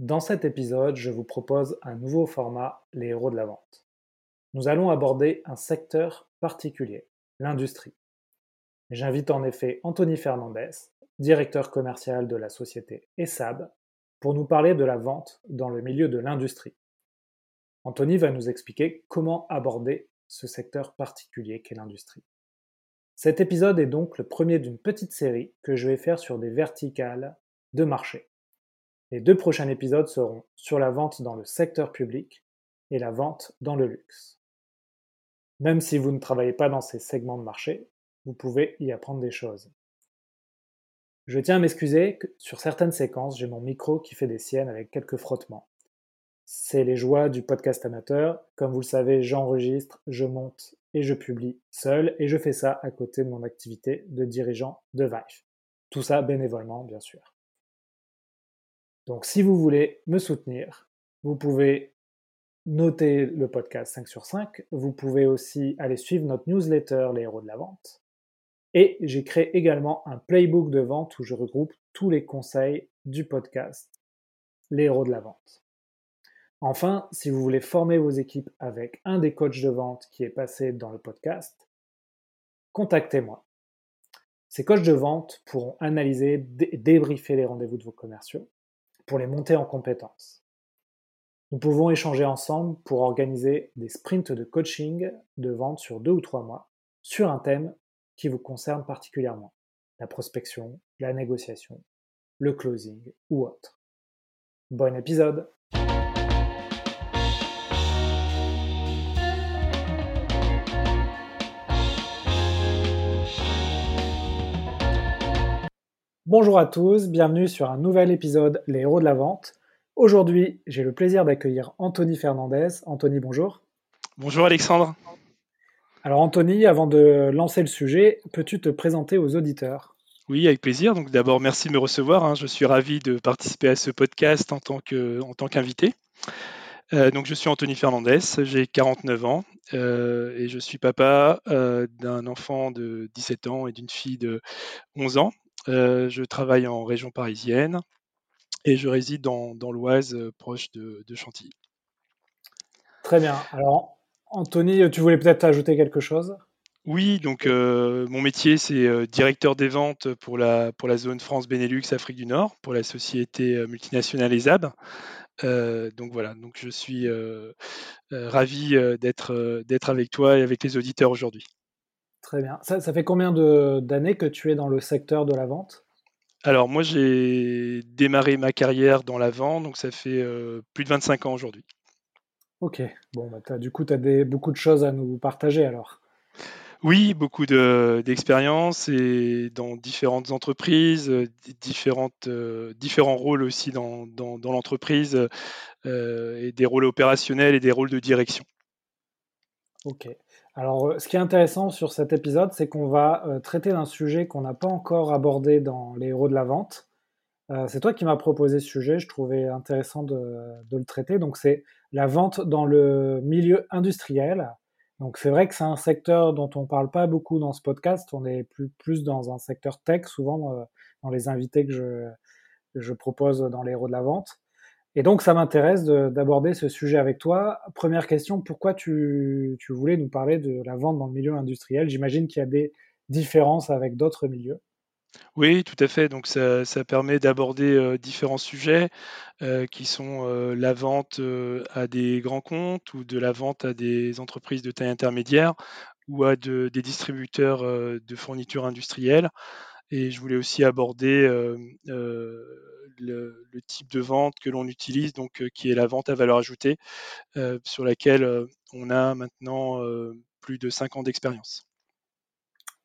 Dans cet épisode, je vous propose un nouveau format, les héros de la vente. Nous allons aborder un secteur particulier, l'industrie. J'invite en effet Anthony Fernandez, directeur commercial de la société ESAB, pour nous parler de la vente dans le milieu de l'industrie. Anthony va nous expliquer comment aborder ce secteur particulier qu'est l'industrie. Cet épisode est donc le premier d'une petite série que je vais faire sur des verticales de marché. Les deux prochains épisodes seront sur la vente dans le secteur public et la vente dans le luxe. Même si vous ne travaillez pas dans ces segments de marché, vous pouvez y apprendre des choses. Je tiens à m'excuser que sur certaines séquences, j'ai mon micro qui fait des siennes avec quelques frottements. C'est les joies du podcast amateur. Comme vous le savez, j'enregistre, je monte et je publie seul et je fais ça à côté de mon activité de dirigeant de Vive. Tout ça bénévolement, bien sûr. Donc si vous voulez me soutenir, vous pouvez noter le podcast 5 sur 5. Vous pouvez aussi aller suivre notre newsletter Les héros de la vente. Et j'ai créé également un playbook de vente où je regroupe tous les conseils du podcast Les héros de la vente. Enfin, si vous voulez former vos équipes avec un des coachs de vente qui est passé dans le podcast, contactez-moi. Ces coachs de vente pourront analyser et débriefer les rendez-vous de vos commerciaux pour les monter en compétences. Nous pouvons échanger ensemble pour organiser des sprints de coaching de vente sur deux ou trois mois sur un thème qui vous concerne particulièrement, la prospection, la négociation, le closing ou autre. Bon épisode Bonjour à tous, bienvenue sur un nouvel épisode Les héros de la vente. Aujourd'hui, j'ai le plaisir d'accueillir Anthony Fernandez. Anthony, bonjour. Bonjour Alexandre. Alors Anthony, avant de lancer le sujet, peux-tu te présenter aux auditeurs? Oui, avec plaisir. Donc d'abord, merci de me recevoir. Hein. Je suis ravi de participer à ce podcast en tant qu'invité. Euh, donc je suis Anthony Fernandez, j'ai 49 ans euh, et je suis papa euh, d'un enfant de 17 ans et d'une fille de 11 ans. Euh, je travaille en région parisienne et je réside dans, l'Oise, euh, proche de, Chantilly. Très bien. Alors, Anthony, tu voulais peut-être ajouter quelque chose? Oui, donc euh, mon métier c'est directeur des ventes pour la, pour la zone France Benelux Afrique du Nord pour la société multinationale ESAB. donc voilà, donc je suis ravi d'être d'être avec toi et avec les auditeurs aujourd'hui. Très bien. Ça, fait combien d'années que tu es dans le secteur de la vente? Alors moi j'ai démarré ma carrière dans la vente, donc ça fait euh, plus de 25 ans aujourd'hui. Ok, bon, bah, du coup tu as beaucoup de choses à nous partager alors. Oui, beaucoup d'expérience et dans différentes entreprises, euh, différentes, euh, différents rôles aussi dans, l'entreprise et des rôles opérationnels et des rôles de direction. Ok. Alors, euh, ce qui est intéressant sur cet épisode, c'est qu'on va euh, traiter d'un sujet qu'on n'a pas encore abordé dans les héros de la vente. Euh, c'est toi qui m'as proposé ce sujet, je trouvais intéressant de, le traiter. Donc, c'est la vente dans le milieu industriel. Donc, c'est vrai que c'est un secteur dont on ne parle pas beaucoup dans ce podcast. On est plus, dans un secteur tech, souvent dans les invités que je, je propose dans les héros de la vente. Et donc, ça m'intéresse d'aborder ce sujet avec toi. Première question, pourquoi tu, voulais nous parler de la vente dans le milieu industriel? J'imagine qu'il y a des différences avec d'autres milieux. Oui, tout à fait. Donc, ça, permet d'aborder euh, différents sujets euh, qui sont euh, la vente à des grands comptes ou de la vente à des entreprises de taille intermédiaire ou à des distributeurs de fournitures industrielles. Et je voulais aussi aborder le, type de vente que l'on utilise, donc qui est la vente à valeur ajoutée, sur laquelle on a maintenant plus de 5 ans d'expérience.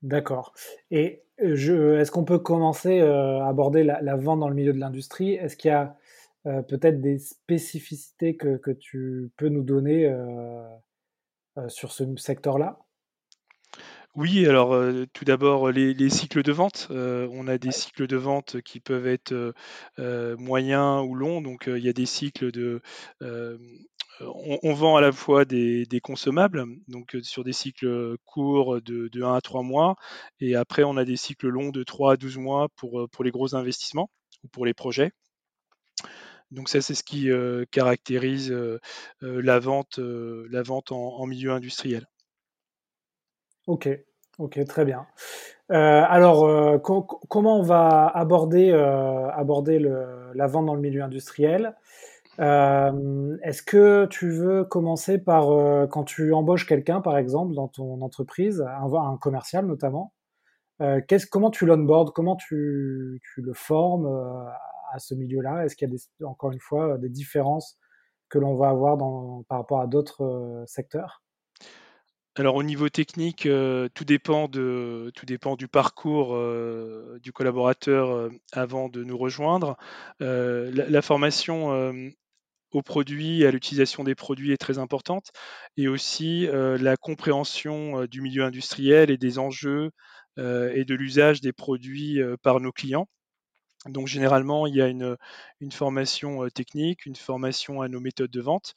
D'accord. Et est-ce qu'on peut commencer à aborder la, vente dans le milieu de l'industrie? Est-ce qu'il y a peut-être des spécificités que, tu peux nous donner sur ce secteur-là? Oui, alors tout d'abord les, cycles de vente. on a des cycles de vente qui peuvent être moyens ou longs. Donc il y a des cycles de on, vend à la fois des, consommables, donc sur des cycles courts de, 1 à 3 mois, et après on a des cycles longs de 3 à 12 mois pour, pour les gros investissements ou pour les projets. Donc ça, c'est ce qui caractérise la vente, la vente en, milieu industriel. Ok, ok, très bien. alors, comment on va aborder, aborder la vente dans le milieu industriel? Est-ce que tu veux commencer par quand tu embauches quelqu'un, par exemple, dans ton entreprise, un, un commercial notamment euh, comment tu l'onboardes? Comment tu, tu, le formes euh, à ce milieu-là? Est-ce qu'il y a des, encore une fois des différences que l'on va avoir dans, par rapport à d'autres euh, secteurs? Alors au niveau technique, tout, dépend de, tout dépend du parcours du collaborateur avant de nous rejoindre. La, formation aux produits, à l'utilisation des produits est très importante, et aussi la compréhension du milieu industriel et des enjeux euh, et de l'usage des produits euh, par nos clients. Donc généralement, il y a une, formation technique, une formation à nos méthodes de vente,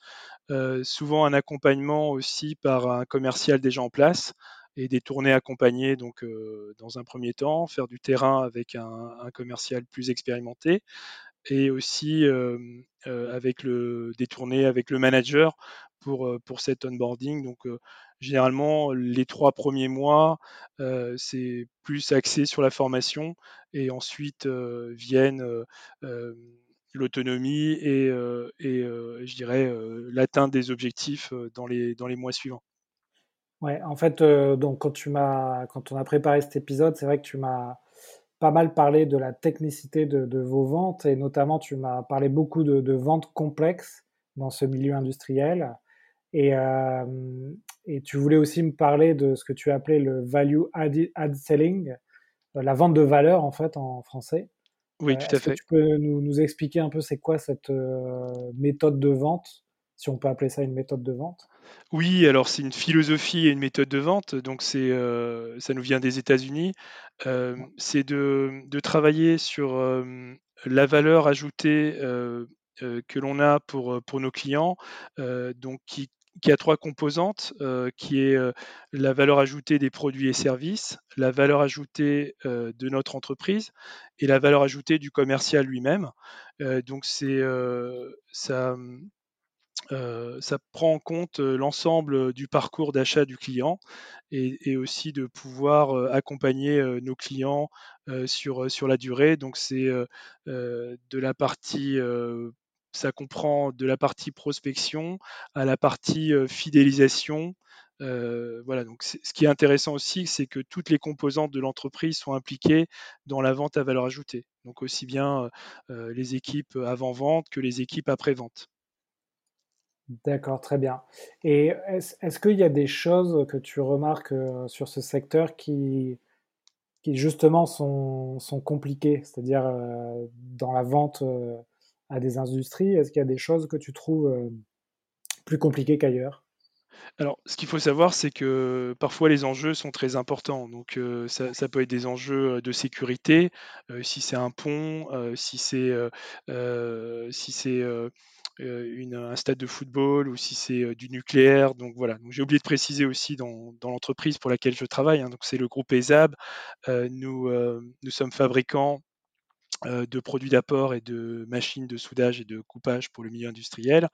souvent un accompagnement aussi par un commercial déjà en place et des tournées accompagnées donc dans un premier temps, faire du terrain avec un, un commercial plus expérimenté et aussi avec le, des tournées avec le manager pour, pour cet onboarding. Donc généralement, les trois premiers mois, c'est plus axé sur la formation et ensuite viennent l'autonomie et, et je dirais l'atteinte des objectifs dans les, dans les mois suivants. Ouais, en fait, donc quand tu quand on a préparé cet épisode, c'est vrai que tu m'as pas mal parlé de la technicité de, vos ventes et notamment tu m'as parlé beaucoup de, ventes complexes dans ce milieu industriel. Et, euh, et, tu voulais aussi me parler de ce que tu appelais le value add, selling, euh, la vente de valeur en fait en français. Oui, euh, tout à fait. tu peux nous, nous, expliquer un peu c'est quoi cette méthode de vente, si on peut appeler ça une méthode de vente? Oui, alors c'est une philosophie et une méthode de vente, donc c'est, ça nous vient des États-Unis. c'est de, de, travailler sur la valeur ajoutée que l'on a pour, pour nos clients, donc qui, qui, a trois composantes, qui est la valeur ajoutée des produits et services, la valeur ajoutée de notre entreprise et la valeur ajoutée du commercial lui-même. donc c'est ça euh, ça prend en compte l'ensemble du parcours d'achat du client et, aussi de pouvoir accompagner nos clients sur, sur la durée. Donc c'est de la partie ça comprend de la partie prospection à la partie fidélisation. voilà, donc ce qui est intéressant aussi, c'est que toutes les composantes de l'entreprise sont impliquées dans la vente à valeur ajoutée. Donc aussi bien les équipes avant-vente que les équipes après-vente. D'accord, très bien. Et est-ce qu'il y a des choses que tu remarques euh, sur ce secteur qui, qui justement sont, sont compliquées, c'est-à-dire euh, dans la vente euh, à des industries, est-ce qu'il y a des choses que tu trouves plus compliquées qu'ailleurs? Alors, ce qu'il faut savoir, c'est que parfois les enjeux sont très importants. Donc, ça, peut être des enjeux de sécurité, si c'est un pont, si c'est si c'est un stade de football ou si c'est du nucléaire. Donc voilà. j'ai oublié de préciser aussi dans, l'entreprise pour laquelle je travaille. Hein, donc c'est le groupe ESAB. nous, nous sommes fabricants de produits d'apport et de machines de soudage et de coupage pour le milieu industriel.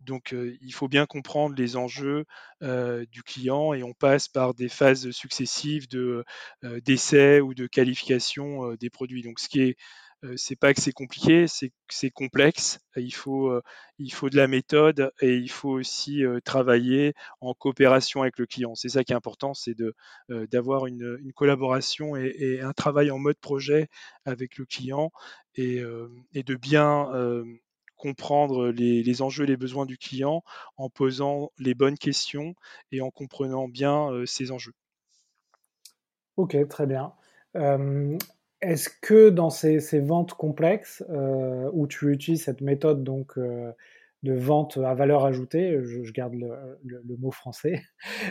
Donc il faut bien comprendre les enjeux du client et on passe par des phases successives de d'essai ou de qualification des produits. Donc ce qui est c'est pas que c'est compliqué, c'est c'est complexe. Il faut, il faut de la méthode et il faut aussi travailler en coopération avec le client. C'est ça qui est important, c'est d'avoir une, collaboration et, un travail en mode projet avec le client et, de bien comprendre les, enjeux et les besoins du client en posant les bonnes questions et en comprenant bien ses enjeux. Ok, très bien. Est-ce que dans ces, ventes complexes, euh, où tu utilises cette méthode donc, euh, de vente à valeur ajoutée, je, garde le, mot français,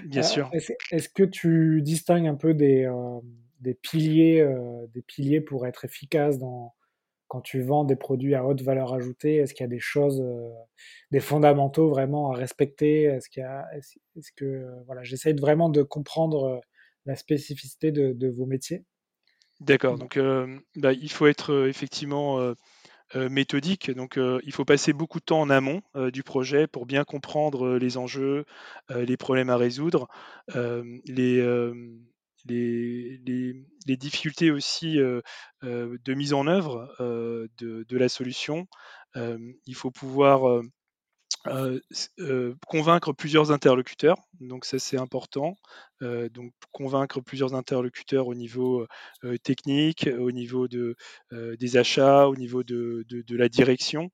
Bien sûr. Euh, est-ce, que tu distingues un peu des, des, piliers, des piliers pour être efficace dans, quand tu vends des produits à haute valeur ajoutée? Est-ce qu'il y a des choses, des fondamentaux vraiment à respecter? Est-ce, qu'il y a, est-ce, que voilà, j'essaye vraiment de comprendre la spécificité de vos métiers D'accord, donc bah, il faut être effectivement méthodique. Donc, il faut passer beaucoup de temps en amont du projet pour bien comprendre les enjeux, les problèmes à résoudre, les, les, difficultés aussi de mise en œuvre de, la solution. il faut pouvoir convaincre plusieurs interlocuteurs, donc ça c'est important. donc convaincre plusieurs interlocuteurs au niveau technique, au niveau de, des achats, au niveau de, la direction.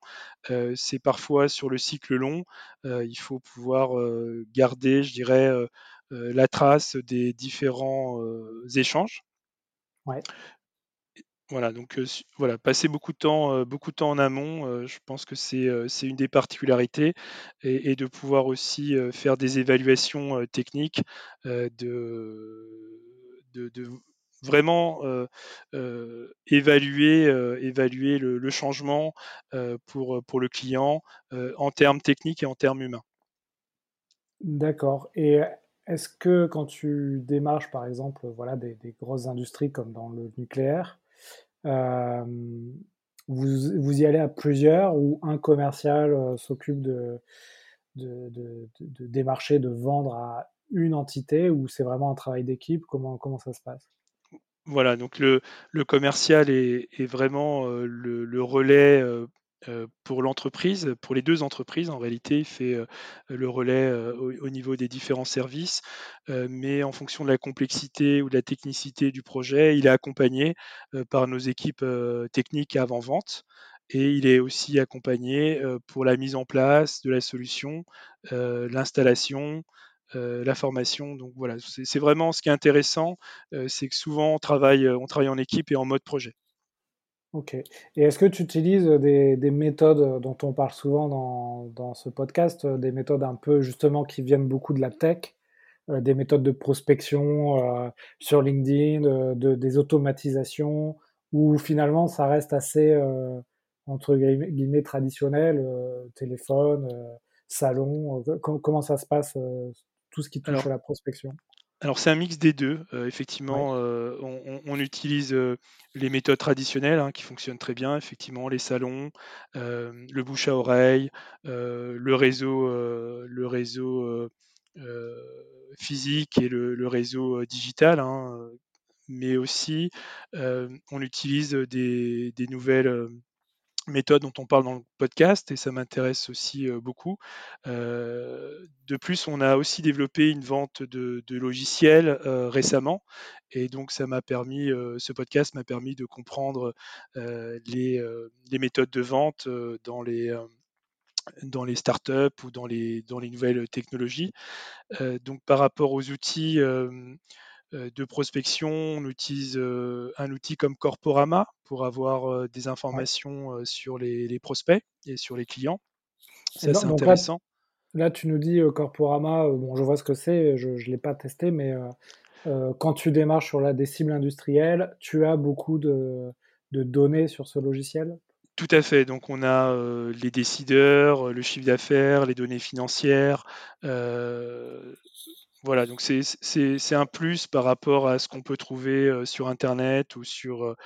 c'est parfois sur le cycle long, il faut pouvoir garder, je dirais, la trace des différents échanges. Voilà, donc voilà, passer beaucoup de temps, beaucoup de temps en amont, je pense que c'est une des particularités et, de pouvoir aussi faire des évaluations techniques, de, de, vraiment évaluer, évaluer le, changement pour, pour le client en termes techniques et en termes humains. D'accord. Et est-ce que quand tu démarches, par exemple, voilà, des, des grosses industries comme dans le nucléaire, vous, vous, y allez à plusieurs ou un commercial euh, s'occupe de, démarcher, de vendre à une entité ou c'est vraiment un travail d'équipe? Comment, comment ça se passe? Voilà, donc le, le commercial est, vraiment euh, le, relais euh, pour l'entreprise, pour les deux entreprises, en réalité, il fait euh, le relais euh, au, niveau des différents services, mais en fonction de la complexité ou de la technicité du projet, il est accompagné par nos équipes techniques avant-vente. Et il est aussi accompagné pour la mise en place de la solution, l'installation, la formation. Donc voilà, c'est vraiment ce qui est intéressant, c'est que souvent on on travaille en équipe et en mode projet. Ok. Et est-ce que tu utilises des, méthodes dont on parle souvent dans, ce podcast, des méthodes un peu justement qui viennent beaucoup de la tech, euh, des méthodes de prospection euh, sur LinkedIn, euh, de, des automatisations, où finalement ça reste assez entre guillemets traditionnel, téléphone, salon. comment ça se passe tout ce qui touche à la prospection? Alors c'est un mix des deux. Euh, effectivement, euh, on, utilise euh, les méthodes traditionnelles hein, qui fonctionnent très bien. Effectivement, les salons, le bouche à oreille, le réseau, le réseau physique et le, réseau digital. Hein, mais aussi, on utilise des, des nouvelles méthode dont on parle dans le podcast et ça m'intéresse aussi beaucoup. de plus, on a aussi développé une vente de, logiciels récemment et donc ça m'a permis, ce podcast m'a permis de comprendre les, méthodes de vente dans les dans les startups ou dans les, dans les nouvelles technologies. donc par rapport aux outils de prospection, on utilise euh, un outil comme Corporama pour avoir euh, des informations sur les, prospects et sur les clients. C'est assez intéressant. Là, tu nous dis Corporama, bon, je vois ce que c'est, je ne l'ai pas testé, mais quand tu démarches sur la, des cibles industrielles, tu as beaucoup de, données sur ce logiciel? Tout à fait. Donc, on a les décideurs, le chiffre d'affaires, les données financières, voilà, donc c'est un plus par rapport à ce qu'on peut trouver sur Internet ou sur,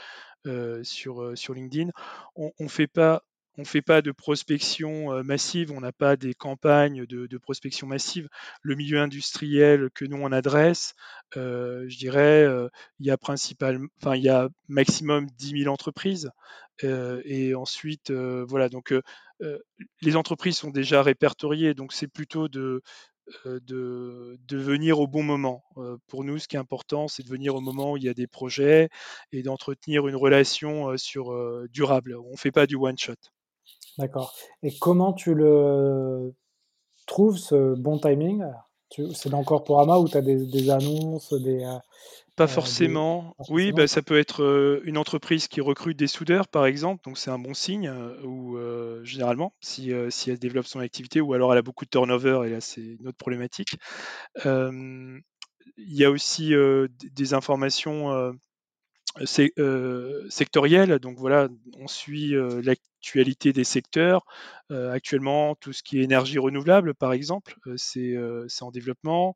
sur, sur LinkedIn. On ne fait pas on fait pas de prospection massive, on n'a pas des campagnes de, prospection massive. Le milieu industriel que nous on adresse, je dirais, il y a principalement, enfin il y a maximum 10 000 entreprises. et ensuite, voilà, donc les entreprises sont déjà répertoriées, donc c'est plutôt de, euh, de, venir au bon moment. Euh, pour nous, ce qui est important, c'est de venir au moment où il y a des projets et d'entretenir une relation euh, sur, durable. On ne fait pas du one-shot. D'accord. Et comment tu le trouves, ce bon timing? C'est dans Corporama où tu as des, annonces, des, pas forcément. Oui, bah, ça peut être une entreprise qui recrute des soudeurs, par exemple, donc c'est un bon signe, ou généralement, si, si, elle développe son activité, ou alors elle a beaucoup de turnover, et là c'est une autre problématique. il y a aussi des informations sectorielles, donc voilà, on suit l'actualité des secteurs. actuellement, tout ce qui est énergie renouvelable, par exemple, c'est en développement.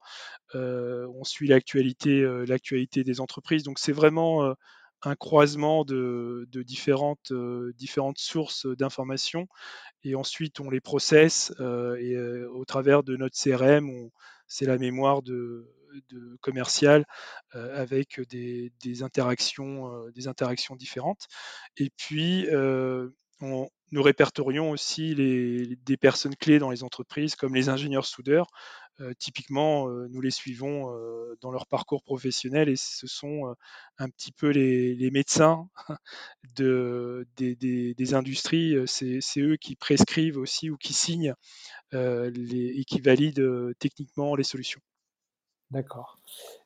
on suit l'actualité l'actualité des entreprises, donc c'est vraiment un croisement de, différentes, différentes sources d'informations et ensuite on les processe et au travers de notre CRM, c'est la mémoire de, commercial avec des, interactions, des interactions différentes. Et puis on, nous répertorions aussi des personnes clés dans les entreprises, comme les ingénieurs soudeurs. Euh, typiquement, euh, nous les suivons euh, dans leur parcours professionnel et ce sont un petit peu les, médecins de, des, industries. C'est, eux qui prescrivent aussi ou qui signent et qui valident techniquement les solutions. D'accord.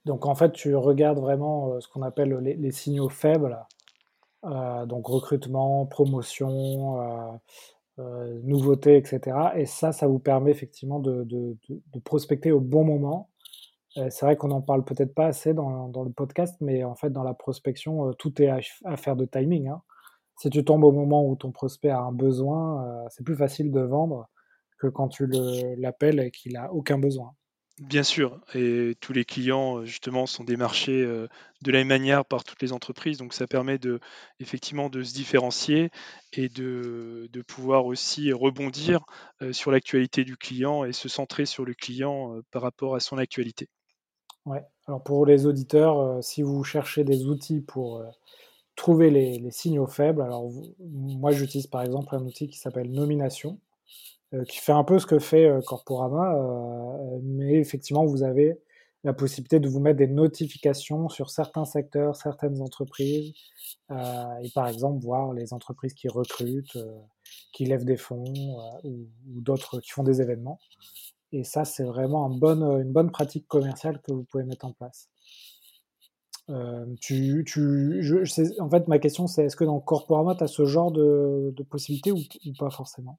Donc en fait, tu regardes vraiment ce qu'on appelle les, signaux faibles euh, donc recrutement, promotion, euh, euh, nouveautés, etc. Et ça, ça vous permet effectivement de, prospecter au bon moment. c'est vrai qu'on n'en parle peut-être pas assez dans, le podcast, mais en fait, dans la prospection, tout est affaire de timing. Hein. Si tu tombes au moment où ton prospect a un besoin, c'est plus facile de vendre que quand tu l'appelles et qu'il a aucun besoin. Bien sûr, et tous les clients justement sont démarchés de la même manière par toutes les entreprises, donc ça permet de effectivement de se différencier et de, pouvoir aussi rebondir sur l'actualité du client et se centrer sur le client par rapport à son actualité. Ouais. Alors pour les auditeurs, si vous cherchez des outils pour trouver les, signaux faibles, alors moi j'utilise par exemple un outil qui s'appelle Nomination euh, qui fait un peu ce que fait euh, Corporama, euh, mais effectivement, vous avez la possibilité de vous mettre des notifications sur certains secteurs, certaines entreprises, et par exemple voir les entreprises qui recrutent, qui lèvent des fonds ou, d'autres qui font des événements. Et ça, c'est vraiment une bonne pratique commerciale que vous pouvez mettre en place. en fait, ma question, c'est est-ce que dans Corporama, tu as ce genre de possibilités ou, pas forcément?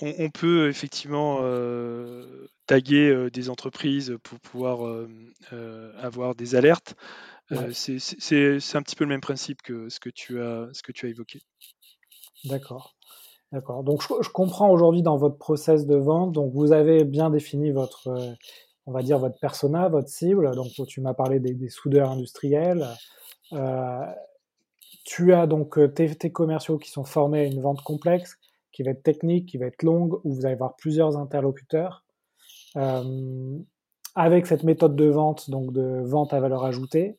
On, peut effectivement euh, taguer euh, des entreprises pour pouvoir euh, avoir des alertes. C'est un petit peu le même principe que ce que tu as, ce que tu as évoqué. D'accord. D'accord. Donc je, comprends aujourd'hui dans votre process de vente, donc vous avez bien défini votre, on va dire votre persona, votre cible. Donc tu m'as parlé des, soudeurs industriels. tu as donc tes, commerciaux qui sont formés à une vente complexe qui va être technique, qui va être longue, où vous allez avoir plusieurs interlocuteurs. Euh, avec cette méthode de vente, donc de vente à valeur ajoutée,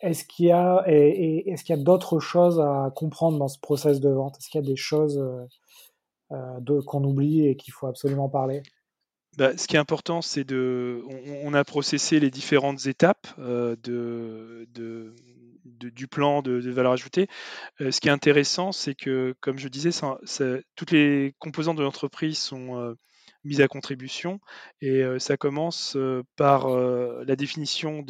est-ce qu'il y a, est-ce qu'il a d'autres choses à comprendre dans ce process de vente? Est-ce qu'il y a des choses euh, euh, qu'on oublie et qu'il faut absolument parler? Bah, ce qui est important, c'est de. On, a processé les différentes étapes de, du plan de, valeur ajoutée. Euh, ce qui est intéressant, c'est que, comme je disais, toutes les composantes de l'entreprise sont euh, mises à contribution et euh, ça commence par la définition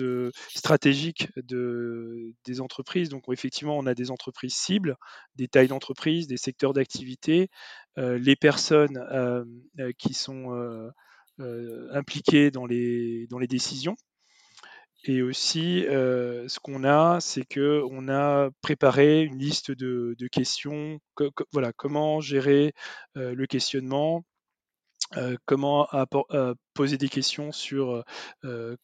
stratégique de, des entreprises. Donc effectivement, on a des entreprises cibles, des tailles d'entreprise, des secteurs d'activité, les personnes qui sont impliquées dans les décisions. Et aussi, euh, ce qu'on a, c'est que on a préparé une liste de, questions. voilà, comment gérer euh, le questionnement, euh, comment poser des questions sur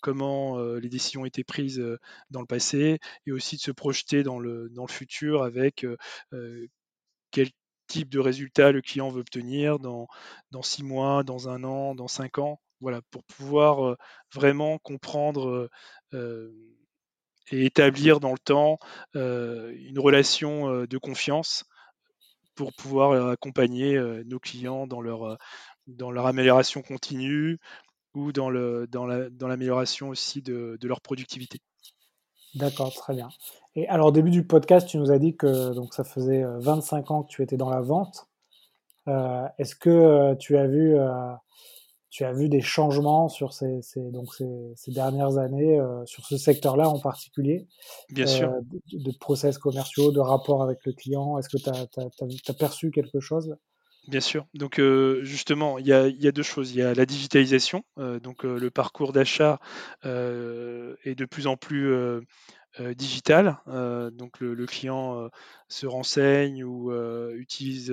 comment les décisions été prises dans le passé, et aussi de se projeter dans le, dans le futur avec quel type de résultat le client veut obtenir dans, dans six mois, dans un an, dans cinq ans. Voilà, pour pouvoir vraiment comprendre et établir dans le temps une relation de confiance pour pouvoir accompagner nos clients dans leur, dans leur amélioration continue ou dans, le, dans, l'amélioration aussi de, leur productivité. D'accord, très bien. Et alors, au début du podcast, tu nous as dit que donc, ça faisait 25 ans que tu étais dans la vente. est-ce que tu as vu tu as vu des changements sur ces, donc ces, dernières années, euh, sur ce secteur-là en particulier Bien sûr. Euh, de, process commerciaux, de rapports avec le client? Est-ce que tu as, perçu quelque chose? Bien sûr. Donc euh, justement, il y, a, deux choses. Il y a la digitalisation. donc le parcours d'achat est de plus en plus digital. donc le, le client se renseigne ou utilise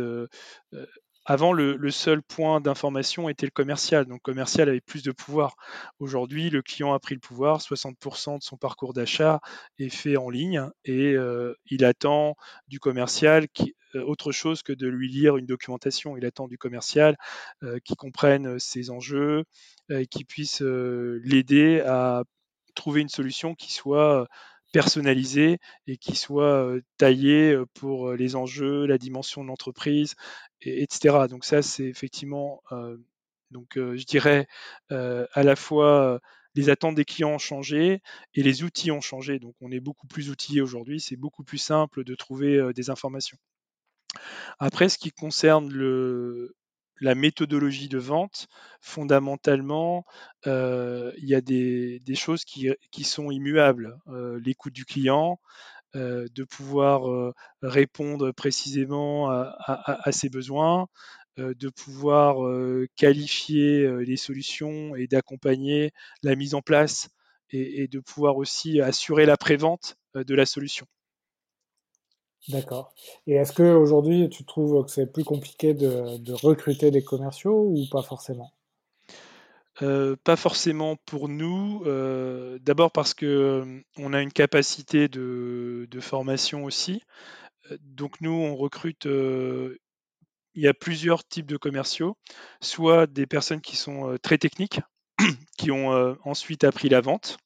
avant, le, seul point d'information était le commercial. Donc, le commercial avait plus de pouvoir. Aujourd'hui, le client a pris le pouvoir. 60% de son parcours d'achat est fait en ligne et euh, il attend du commercial euh, autre chose que de lui lire une documentation. Il attend du commercial euh, qui comprenne ses enjeux qui puisse l'aider à trouver une solution qui soit personnalisé et qui soit taillé pour les enjeux, la dimension de l'entreprise, etc. Donc ça, c'est effectivement, donc je dirais à la fois les attentes des clients ont changé et les outils ont changé. Donc on est beaucoup plus outillé aujourd'hui, c'est beaucoup plus simple de trouver des informations. Après, ce qui concerne le, la méthodologie de vente, fondamentalement, euh, il y a des, choses qui, sont immuables. Euh, l'écoute du client, euh, de pouvoir répondre précisément à, ses besoins, de pouvoir qualifier les solutions et d'accompagner la mise en place et, et, de pouvoir aussi assurer la prévente de la solution. D'accord. Et est-ce qu'aujourd'hui, tu trouves que c'est plus compliqué de, recruter des commerciaux ou pas forcément? Euh, pas forcément pour nous. Euh, d'abord parce que euh, on a une capacité de, formation aussi. Donc nous, on recrute. il y a plusieurs types de commerciaux. Soit des personnes qui sont très techniques, qui ont ensuite appris la vente.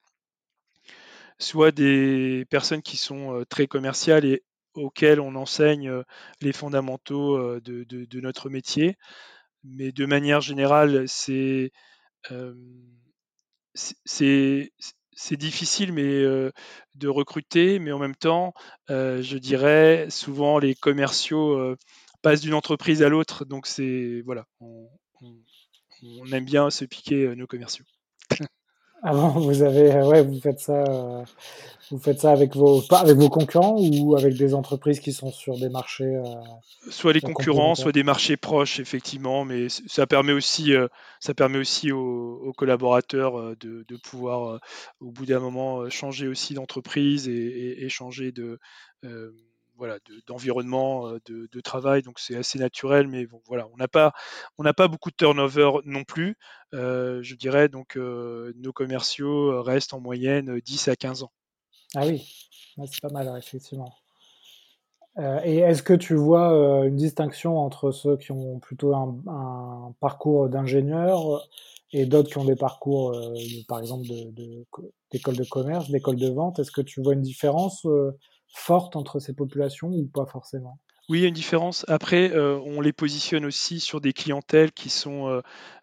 Soit des personnes qui sont très commerciales et auxquels on enseigne les fondamentaux de, notre métier. Mais de manière générale, c'est c'est difficile mais de recruter, mais en même temps, je dirais souvent les commerciaux passent d'une entreprise à l'autre, donc c'est voilà, on, aime bien se piquer nos commerciaux. Avant, vous avez, ouais, vous faites ça, vous faites ça avec vos, avec vos concurrents ou avec des entreprises qui sont sur des marchés euh, Soit les concurrents, soit des marchés proches, effectivement, mais ça permet aussi, euh, ça permet aussi aux, collaborateurs euh, de, pouvoir, au bout d'un moment, changer aussi d'entreprise et, changer de, voilà, d'environnement de, travail. Donc c'est assez naturel, mais voilà, on n'a pas, on n'a pas beaucoup de turnover non plus. je dirais donc nos commerciaux restent en moyenne 10 à 15 ans. Ah oui, c'est pas mal, effectivement. Euh, et est-ce que tu vois euh, une distinction entre ceux qui ont plutôt un, parcours d'ingénieur et d'autres qui ont des parcours, euh, par exemple, d'école de, commerce, d'école de vente? Est-ce que tu vois une différence forte entre ces populations ou pas forcément? Oui, il y a une différence. Après, euh, on les positionne aussi sur des clientèles qui sont, euh,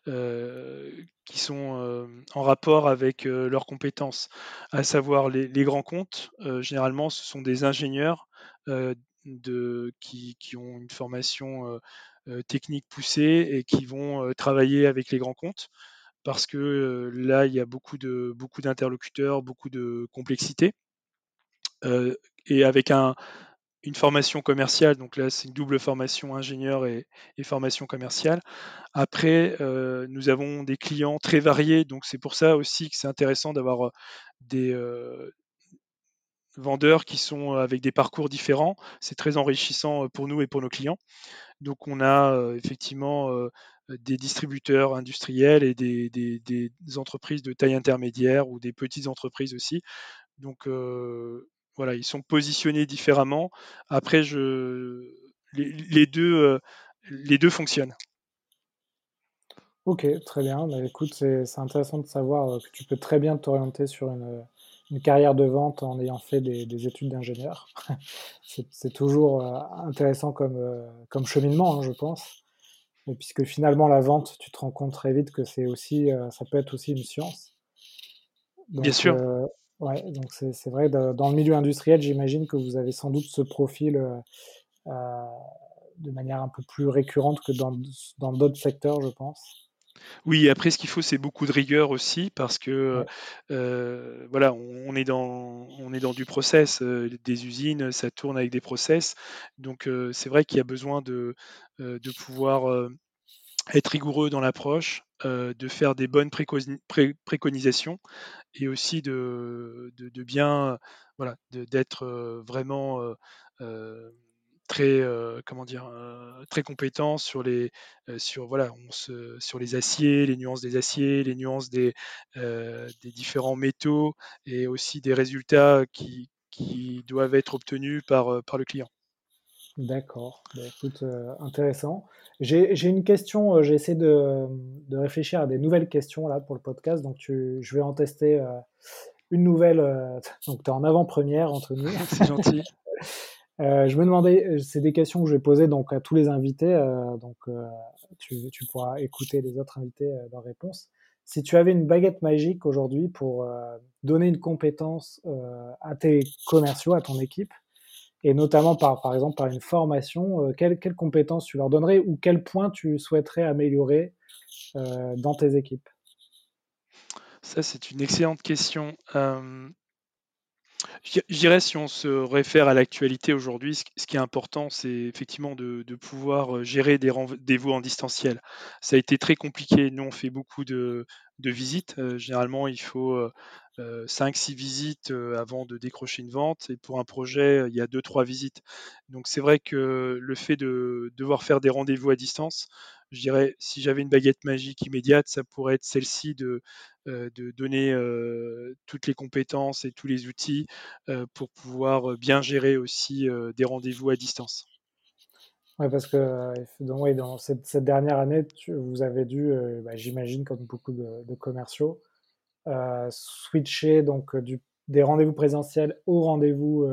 euh, qui sont en rapport avec leurs compétences, à savoir les, grands comptes. généralement, ce sont des ingénieurs de, qui, ont une formation technique poussée et qui vont travailler avec les grands comptes parce que là, il y a beaucoup de beaucoup d'interlocuteurs, beaucoup de complexité. Et avec un, une formation commerciale, donc là c'est une double formation ingénieur et, formation commerciale. Après, euh, nous avons des clients très variés, donc c'est pour ça aussi que c'est intéressant d'avoir euh, des euh, vendeurs qui sont avec des parcours différents. C'est très enrichissant pour nous et pour nos clients. Donc on a effectivement des distributeurs industriels et des, des, entreprises de taille intermédiaire ou des petites entreprises aussi. Donc voilà, ils sont positionnés différemment. Après, je, les, deux, euh, les deux fonctionnent. Ok, très bien. Bah, écoute, c'est intéressant de savoir euh, que tu peux très bien t'orienter sur une, carrière de vente en ayant fait des, études d'ingénieur. c'est toujours euh, intéressant comme, comme cheminement, hein, je pense. Et puisque finalement, la vente, tu te rends compte très vite que c'est aussi, ça peut être aussi une science. bien sûr. Ouais, donc c'est vrai, dans le milieu industriel, j'imagine que vous avez sans doute ce profil euh, euh, de manière un peu plus récurrente que dans d'autres secteurs, je pense. Oui, après, ce qu'il faut, c'est beaucoup de rigueur aussi, parce que euh, voilà, on, est dans, on est dans du process, des usines, ça tourne avec des process, donc c'est vrai qu'il y a besoin de, de pouvoir être rigoureux dans l'approche, euh, de faire des bonnes préconisations et aussi de, de, bien, voilà, d'être euh, vraiment euh, très comment dire très compétent sur les sur voilà on se, sur les aciers les nuances des aciers les nuances des des différents métaux et aussi des résultats qui, qui doivent être obtenus par, par le client. D'accord, bah, écoute, intéressant. J'ai une question, j'ai essayé de, de, réfléchir à des nouvelles questions là pour le podcast, donc tu, je vais en tester une nouvelle. donc tu es en avant-première entre nous. C'est gentil. Euh, je me demandais, euh, c'est des questions que je vais poser donc à tous les invités, euh, donc tu, pourras écouter les autres invités leurs réponses. Si tu avais une baguette magique aujourd'hui pour donner une compétence à tes commerciaux, à ton équipe, et notamment par, par exemple par une formation, quelle, quelle compétence tu leur donnerais ou quel point tu souhaiterais améliorer dans tes équipes? Ça, c'est une excellente question. Je dirais, si on se réfère à l'actualité aujourd'hui, ce qui est important, c'est effectivement de, pouvoir euh, gérer des rendez-vous en distanciel. Ça a été très compliqué. Nous, on fait beaucoup de, visites. Euh, généralement, il faut 5-6 euh, visites avant de décrocher une vente. Et pour un projet, il y a 2-3 visites. Donc, c'est vrai que le fait de devoir faire des rendez-vous à distance, je dirais, si j'avais une baguette magique immédiate, ça pourrait être celle-ci de, euh, de donner euh, toutes les compétences et tous les outils euh, pour pouvoir bien gérer aussi des rendez-vous à distance. Oui, parce que dans cette, dernière année, vous avez dû, bah, j'imagine, comme beaucoup de, commerciaux, switcher donc du, des rendez-vous présentiels aux rendez-vous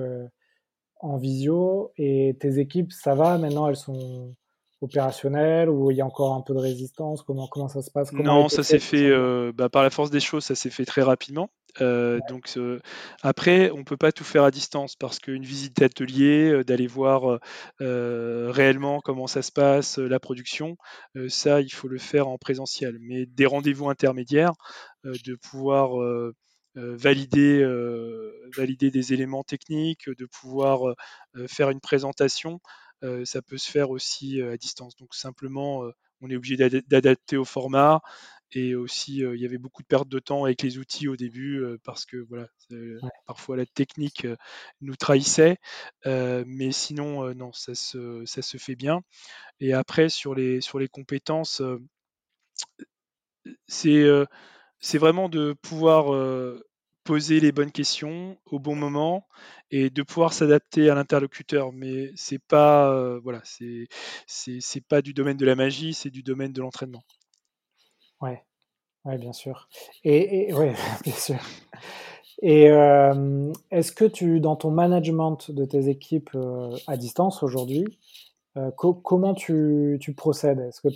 en visio. Et tes équipes, ça va? Maintenant Elles sont opérationnel ou il y a encore un peu de résistance? Comment, comment ça se passe? Non, ça s'est fait euh, bah, par la force des choses, ça s'est fait très rapidement. Euh, donc euh, après, on peut pas tout faire à distance parce qu'une visite d'atelier, d'aller voir réellement comment ça se passe, la production, ça, il faut le faire en présentiel. Mais des rendez-vous intermédiaires, de pouvoir valider, valider des éléments techniques, de pouvoir faire une présentation, ça peut se faire aussi à distance. Donc simplement, on est obligé d'adapter au format. Et aussi, il y avait beaucoup de perte de temps avec les outils au début parce que voilà, parfois la technique nous trahissait. mais sinon, non, ça se, ça se fait bien. Et après, sur les, sur les compétences, c'est c'est vraiment de pouvoir poser les bonnes questions au bon moment et de pouvoir s'adapter à l'interlocuteur. Mais c'est pas voilà, c'est pas du domaine de la magie, c'est du domaine de l'entraînement. Ouais, ouais, bien sûr. Et, ouais, bien sûr. Et est-ce que tu, dans ton management de tes équipes à distance aujourd'hui, comment tu, tu procèdes? Est-ce que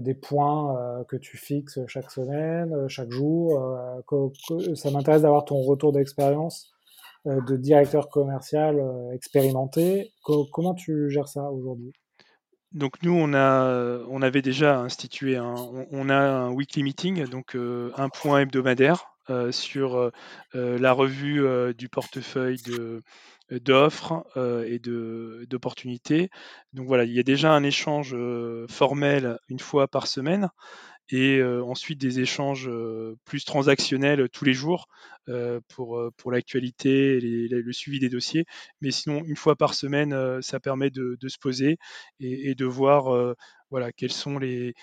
des points euh, que tu fixes chaque semaine, euh, chaque jour. Euh, ça m'intéresse d'avoir ton retour d'expérience de directeur commercial expérimenté. comment tu gères ça aujourd'hui? Donc nous, on, a, on avait déjà institué un, on, a un weekly meeting, donc un point hebdomadaire sur la revue du portefeuille de, d'offres et d'opportunités. Donc voilà, il y a déjà un échange formel une fois par semaine et ensuite des échanges plus transactionnels tous les jours pour, pour l'actualité et le suivi des dossiers. Mais sinon, une fois par semaine, ça permet de, se poser et, de voir voilà, quels sont les,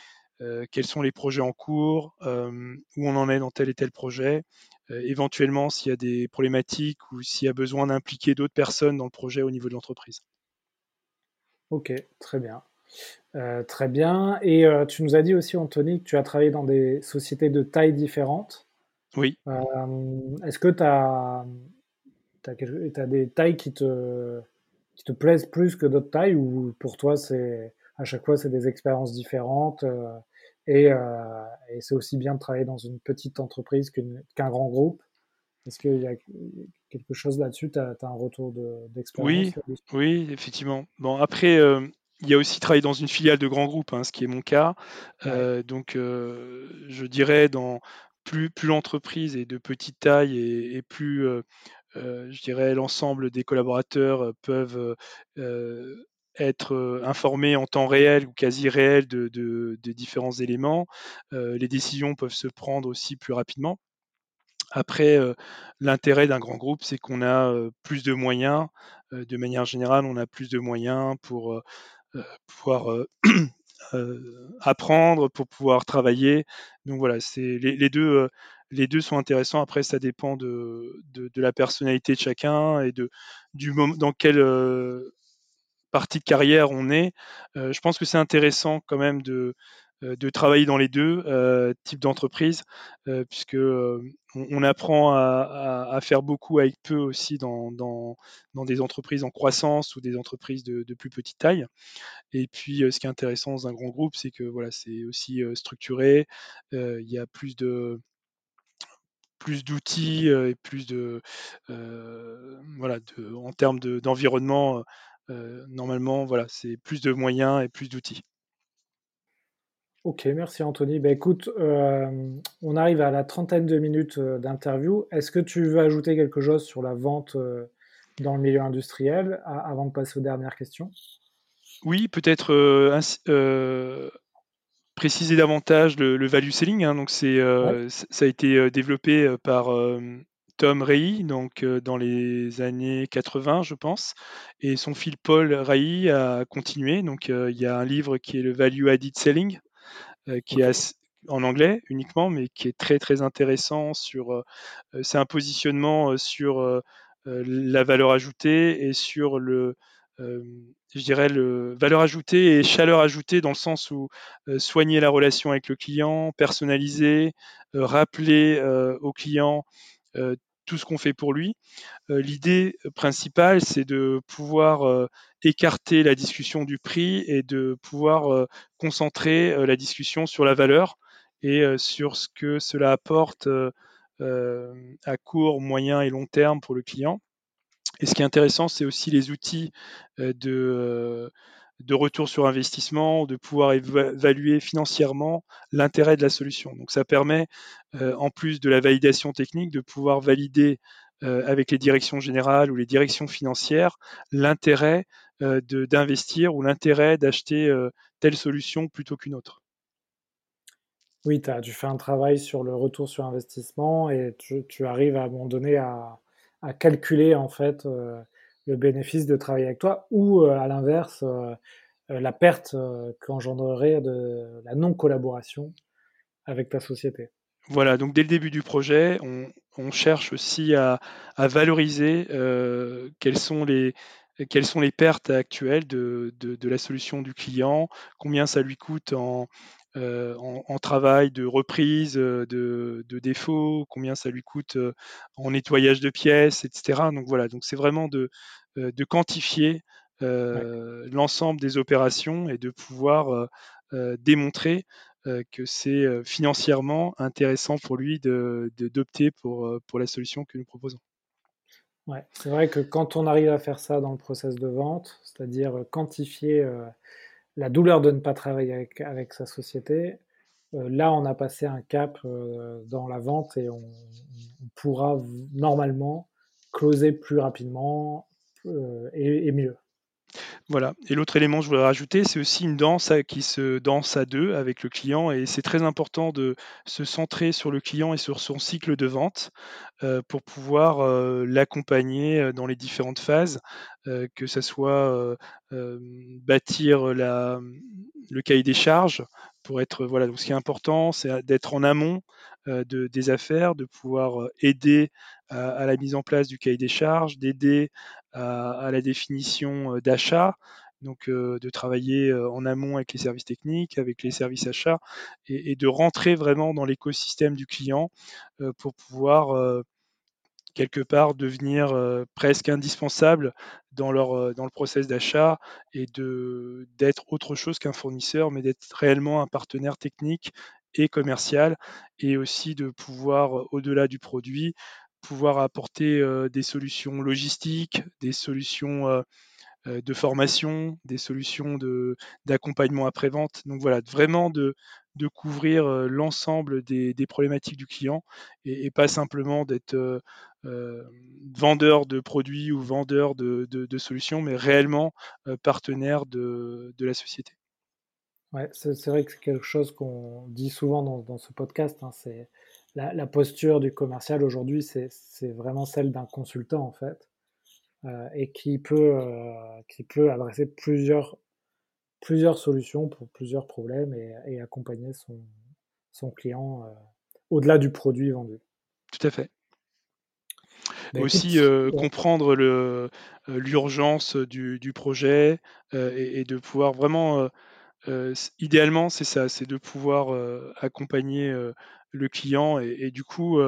quels sont les projets en cours, où on en est dans tel et tel projet, euh, éventuellement s'il y a des problématiques ou s'il y a besoin d'impliquer d'autres personnes dans le projet au niveau de l'entreprise. Ok, très bien. Euh, très bien. Et euh, tu nous as dit aussi, Anthony, que tu as travaillé dans des sociétés de tailles différentes. Oui. Est-ce que tu as, as, des tailles qui te, qui te plaisent plus que d'autres tailles ou pour toi, c'est à chaque fois, c'est des expériences différentes euh, et, c'est aussi bien de travailler dans une petite entreprise qu'un grand groupe. Est-ce qu'il y a quelque chose là-dessus? Tu as, un retour d'expérience Oui, oui, effectivement. Bon, après, euh, il y a aussi travailler dans une filiale de grand groupe, hein, ce qui est mon cas. Euh, donc, je dirais, dans plus, plus l'entreprise est de petite taille et, plus, je dirais, l'ensemble des collaborateurs peuvent être informé en temps réel ou quasi réel de, différents éléments. les décisions peuvent se prendre aussi plus rapidement. Après, l'intérêt d'un grand groupe, c'est qu'on a plus de moyens. de manière générale, on a plus de moyens pour pouvoir apprendre, pour pouvoir travailler. Donc voilà, c'est les, deux. les deux sont intéressants. Après, ça dépend de, de, la personnalité de chacun et de, du moment dans quelle partie de carrière on est. je pense que c'est intéressant quand même de, de travailler dans les deux types d'entreprises, puisque on, apprend à, faire beaucoup avec peu aussi dans, dans, des entreprises en croissance ou des entreprises de, plus petite taille. Et puis, ce qui est intéressant dans un grand groupe, c'est que voilà, c'est aussi structuré. Il y a plus de plus d'outils et plus de voilà en termes d'environnement normalement voilà c'est plus de moyens et plus d'outils Ok, merci Anthony. Ben, écoute, on arrive à la trentaine de minutes d'interview. Est-ce que tu veux ajouter quelque chose sur la vente dans le milieu industriel avant de passer aux dernières questions? Oui, peut-être préciser davantage le, value selling. Hein. donc c'est, ça a été développé par Tom Ray, donc dans les années 80, je pense, et son fils Paul Ray a continué. Donc il y a un livre qui est le Value Added Selling, qui est en anglais uniquement, mais qui est très très intéressant sur. c'est un positionnement sur la valeur ajoutée et sur le je dirais, le valeur ajoutée et chaleur ajoutée dans le sens où soigner la relation avec le client, personnaliser, rappeler au client tout ce qu'on fait pour lui. L'idée principale, c'est de pouvoir écarter la discussion du prix et de pouvoir concentrer la discussion sur la valeur et sur ce que cela apporte à court, moyen et long terme pour le client. Et ce qui est intéressant, c'est aussi les outils euh, de, euh, de retour sur investissement, de pouvoir évaluer financièrement l'intérêt de la solution. Donc ça permet, euh, en plus de la validation technique, de pouvoir valider avec les directions générales ou les directions financières l'intérêt d'investir ou l'intérêt d'acheter telle solution plutôt qu'une autre. Oui, tu fais un travail sur le retour sur investissement et tu, arrives à un moment donné à, calculer en fait euh, le bénéfice de travailler avec toi ou euh, à l'inverse euh, la perte qu'engendrerait de la non-collaboration avec ta société. Voilà, donc dès le début du projet, on, cherche aussi à, valoriser quelles, sont les, quelles sont les pertes actuelles de, de, la solution du client, combien ça lui coûte en, euh, en, travail de reprise, euh, de, défauts, combien ça lui coûte euh, en nettoyage de pièces, etc. Donc voilà, donc c'est vraiment de, de quantifier l'ensemble des opérations et de pouvoir démontrer que c'est financièrement intéressant pour lui d'opter de, pour, pour la solution que nous proposons. Ouais, c'est vrai que quand on arrive à faire ça dans le process de vente, c'est-à-dire quantifier la douleur de ne pas travailler avec, sa société, euh, là, on a passé un cap euh, dans la vente et on, pourra normalement closer plus rapidement euh, et, mieux. Voilà. Et l'autre élément que je voudrais rajouter, c'est aussi une danse qui se danse à deux avec le client. Et c'est très important de se centrer sur le client et sur son cycle de vente pour pouvoir l'accompagner dans les différentes phases, que ce soit bâtir le cahier des charges pour être. Voilà. Donc ce qui est important, c'est d'être en amont de, des affaires, de pouvoir aider à, la mise en place du cahier des charges, d'aider à, la définition d'achat, donc de travailler en amont avec les services techniques, avec les services achats, et, de rentrer vraiment dans l'écosystème du client pour pouvoir quelque part devenir presque indispensable dans le process d'achat et d'être autre chose qu'un fournisseur, mais d'être réellement un partenaire technique et commercial, et aussi de pouvoir, au-delà du produit, pouvoir apporter des solutions logistiques, des solutions de formation, des solutions d'accompagnement après-vente. Donc voilà, vraiment de, de couvrir l'ensemble des, problématiques du client et, pas simplement d'être vendeur de produits ou vendeur de, de, solutions, mais réellement partenaire de, la société. Ouais, c'est vrai que c'est quelque chose qu'on dit souvent dans, dans ce podcast. Hein, c'est la, posture du commercial aujourd'hui, c'est vraiment celle d'un consultant en fait, et qui peut, qui peut adresser plusieurs, plusieurs solutions pour plusieurs problèmes et, accompagner son, son client au-delà du produit vendu. Tout à fait. Mais aussi comprendre l'urgence du, du, projet et, et, de pouvoir vraiment idéalement, c'est ça, c'est de pouvoir accompagner le client et, du coup,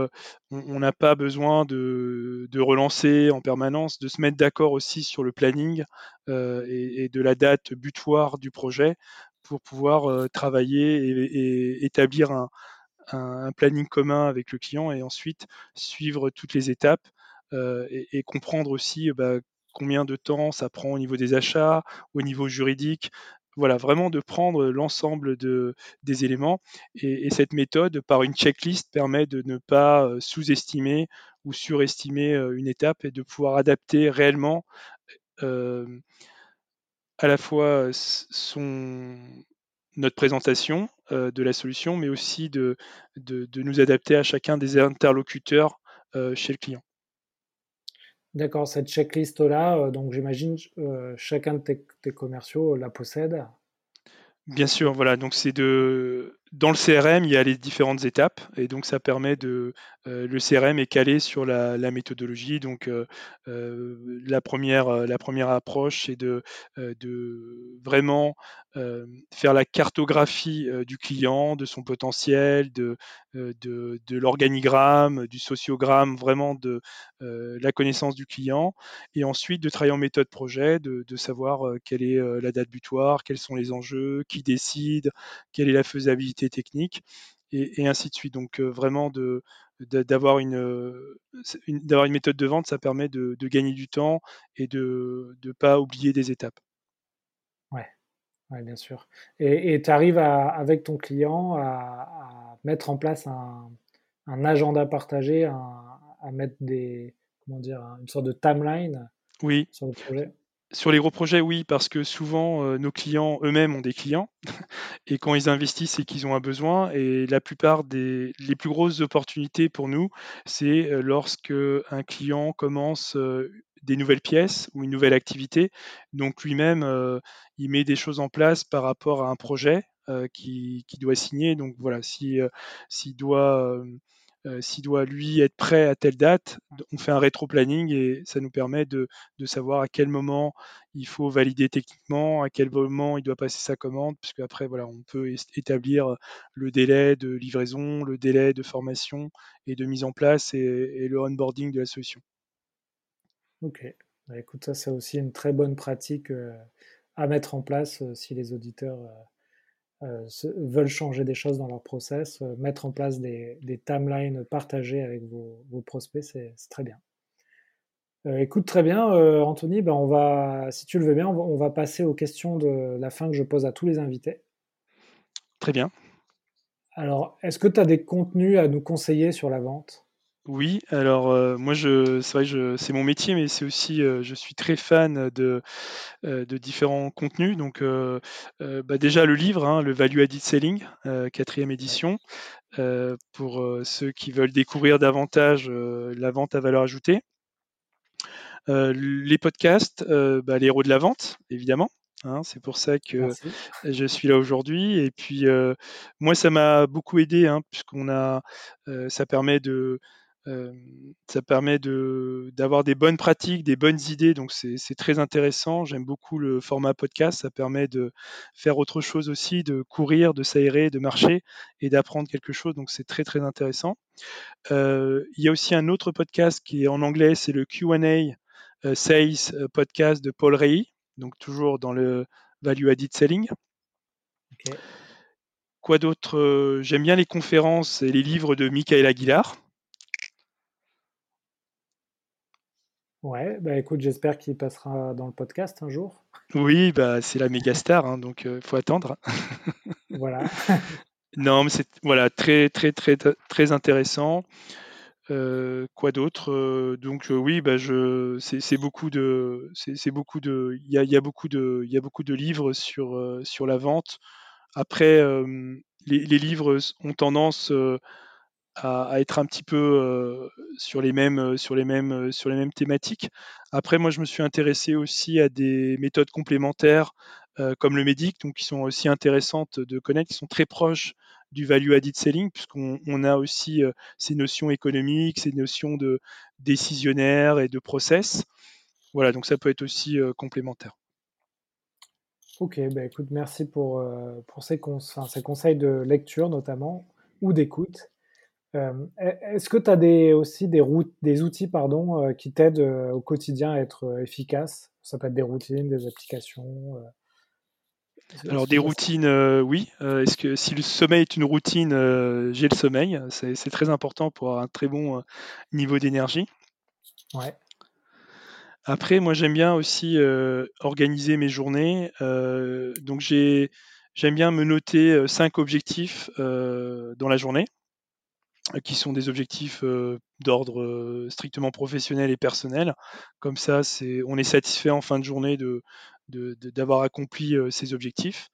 on n'a pas besoin de, relancer en permanence, de se mettre d'accord aussi sur le planning et, de la date butoir du projet pour pouvoir travailler et, établir un, planning commun avec le client et ensuite suivre toutes les étapes et, comprendre aussi bah, combien de temps ça prend au niveau des achats, au niveau juridique, voilà, vraiment de prendre l'ensemble de, des éléments. Et, cette méthode, par une checklist, permet de ne pas euh, sous-estimer ou surestimer euh, une étape et de pouvoir adapter réellement euh, à la fois notre présentation de la solution, mais aussi de, nous adapter à chacun des interlocuteurs chez le client. D'accord, cette checklist-là, euh, donc j'imagine euh, chacun de tes, commerciaux la possède. Bien sûr, voilà. Donc c'est de dans le CRM, il y a les différentes étapes et donc ça permet de euh, le CRM est calé sur la, méthodologie. Donc la première la première approche c'est de vraiment faire la cartographie du client, de son potentiel, de l'organigramme, du sociogramme, vraiment de la connaissance du client et ensuite de travailler en méthode projet, de savoir quelle est la date butoir, quels sont les enjeux, qui décide, quelle est la faisabilité technique, et, ainsi de suite. Donc vraiment de, d'avoir une, d'avoir une méthode de vente, ça permet de, gagner du temps et de ne pas oublier des étapes. Ouais, ouais bien sûr. Et tu arrives avec ton client à, mettre en place un, un agenda partagé, à mettre des, comment dire, une sorte de timeline oui. sur le projet? Sur les gros projets, oui, parce que souvent, euh, nos clients eux-mêmes ont des clients. Et quand ils investissent, c'est qu'ils ont un besoin. Et la plupart des les plus grosses opportunités pour nous, c'est euh, lorsque un client commence euh, des nouvelles pièces ou une nouvelle activité. Donc lui-même, il met des choses en place par rapport à un projet qui, doit signer. Donc voilà, s'il doit euh, s'il doit lui être prêt à telle date, on fait un rétro-planning et ça nous permet de, savoir à quel moment il faut valider techniquement, à quel moment il doit passer sa commande, puisque après voilà, on peut établir le délai de livraison, le délai de formation et de mise en place et, le onboarding de la solution. Ok, bah, écoute, ça c'est aussi une très bonne pratique euh, à mettre en place euh, si les auditeurs euh, veulent changer des choses dans leur process, euh, mettre en place des, timelines partagées avec vos, prospects, c'est très bien. Euh, écoute, très bien, Anthony, ben on va, si tu le veux bien, on va, passer aux questions de la fin que je pose à tous les invités. Très bien. Alors, est-ce que tu as des contenus à nous conseiller sur la vente? Oui, alors moi je c'est vrai c'est mon métier, mais c'est aussi je suis très fan de, de différents contenus. Donc bah, déjà le livre, hein, le Value Added Selling, quatrième édition, pour ceux qui veulent découvrir davantage la vente à valeur ajoutée. les podcasts, bah, les héros de la vente, évidemment. Hein, c'est pour ça que je suis là aujourd'hui. Et puis moi, ça m'a beaucoup aidé, hein, puisqu'on a, ça permet de ça permet d'avoir des bonnes pratiques, des bonnes idées, donc c'est très intéressant. J'aime beaucoup le format podcast, ça permet de faire autre chose aussi, de courir, de s'aérer, de marcher et d'apprendre quelque chose, donc c'est très très intéressant. il y a aussi un autre podcast qui est en anglais, c'est le QA Sales podcast de Paul Rey, donc toujours dans le Value Added Selling. Quoi d'autre J'aime bien les conférences et les livres de Michael Aguilar. Ouais, bah écoute, j'espère qu'il passera dans le podcast un jour. Oui, bah c'est la méga star, hein, donc il euh, faut attendre. voilà. non, mais c'est voilà très très très très intéressant. Euh, quoi d'autre euh, Donc oui, bah je c'est beaucoup de c'est beaucoup de il y a, y a, beaucoup de il y a beaucoup de livres sur sur la vente. Après, les, les, livres ont tendance à, être un petit peu sur, les mêmes, sur, les mêmes, sur les mêmes thématiques. Après, moi, je me suis intéressé aussi à des méthodes complémentaires comme le MEDIC, donc qui sont aussi intéressantes de connaître, qui sont très proches du value added selling, puisqu'on a aussi ces notions économiques, ces notions de décisionnaire et de process. Voilà, donc ça peut être aussi complémentaire. Ok, bah écoute, merci pour, pour ces, ces, conseils de lecture notamment, ou d'écoute. E-, est-ce que tu as des, aussi des, routes, des outils pardon, qui t'aident au quotidien à être efficace? Ça peut être des routines, des applications alors des routines, euh, oui. Euh, est-ce que si le sommeil est une routine, euh, j'ai le sommeil. C'est très important pour avoir un très bon niveau d'énergie. Ouais. Après, moi j'aime bien aussi organiser mes journées. donc j'aime bien me noter cinq objectifs dans la journée, qui sont des objectifs d'ordre strictement professionnel et personnel. Comme ça, on est satisfait en fin de journée de, d'avoir accompli ces objectifs.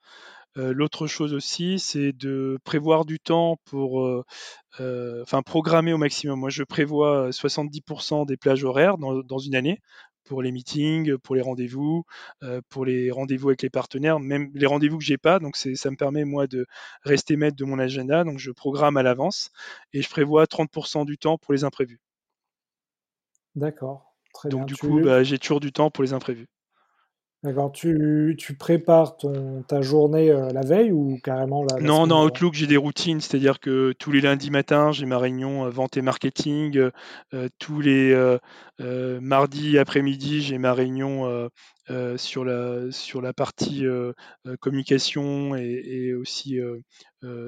L'autre chose aussi, c'est de prévoir du temps pour, enfin, programmer au maximum. Moi, je prévois 70% des plages horaires dans, une année pour les meetings, pour les rendez-vous, pour les rendez-vous avec les partenaires, même les rendez-vous que j'ai pas. Donc, ça me permet moi de rester maître de mon agenda. Donc, je programme à l'avance et je prévois 30% du temps pour les imprévus. D'accord. Très Donc, du coup, bah, j'ai toujours du temps pour les imprévus. D'accord. Tu, tu prépares ton, ta journée euh, la veille ou carrément la, Non, dans Outlook, j'ai des routines, c'est-à-dire que tous les lundis matins, j'ai ma réunion euh, vente et marketing. Euh, tous les mardis après-midi, j'ai ma réunion sur, la, sur la partie communication et, aussi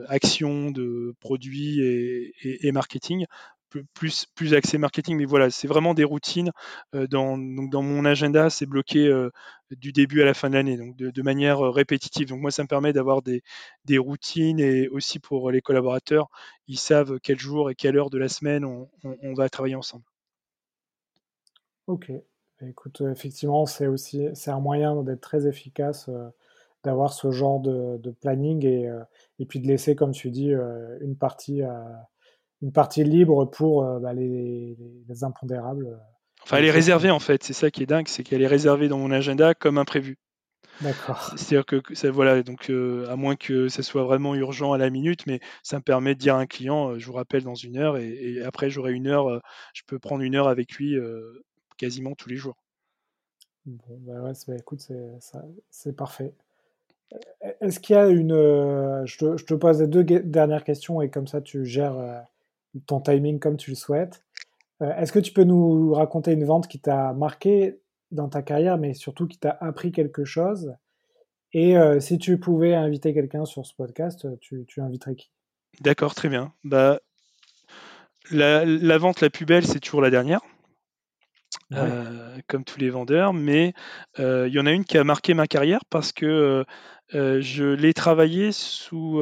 action de produits et, et marketing plus, plus marketing, mais voilà, c'est vraiment des routines. Dans, mon agenda, c'est bloqué du début à la fin de l'année, donc de, manière répétitive. Donc moi, ça me permet d'avoir des, routines et aussi pour les collaborateurs, ils savent quel jour et quelle heure de la semaine on, va travailler ensemble. Ok, écoute, effectivement, c'est aussi c'est un moyen d'être très efficace, d'avoir ce genre de, planning et, et, puis de laisser, comme tu dis, une partie à une partie libre pour euh, bah, les, impondérables. Euh, enfin, elle est réservée en fait, c'est ça qui est dingue, c'est qu'elle est réservée dans mon agenda comme imprévu. D'accord. C'est-à-dire que ça, voilà, donc euh, à moins que ça soit vraiment urgent à la minute, mais ça me permet de dire à un client, je vous rappelle dans une heure, et, après j'aurai une heure, je peux prendre une heure avec lui quasiment tous les jours. Bon, bah ouais, bah, écoute, c'est parfait. Est-ce qu'il y a une. je, te, je, te, pose les deux dernières questions et comme ça tu gères ton timing comme tu le souhaites. Euh, est-ce que tu peux nous raconter une vente qui t'a marqué dans ta carrière, mais surtout qui t'a appris quelque chose? Et euh, si tu pouvais inviter quelqu'un sur ce podcast, tu, inviterais qui? D'accord, très bien. Bah, la, vente la plus belle, c'est toujours la dernière. Euh, comme tous les vendeurs, mais il y en a une qui a marqué ma carrière parce que je l'ai travaillé sous,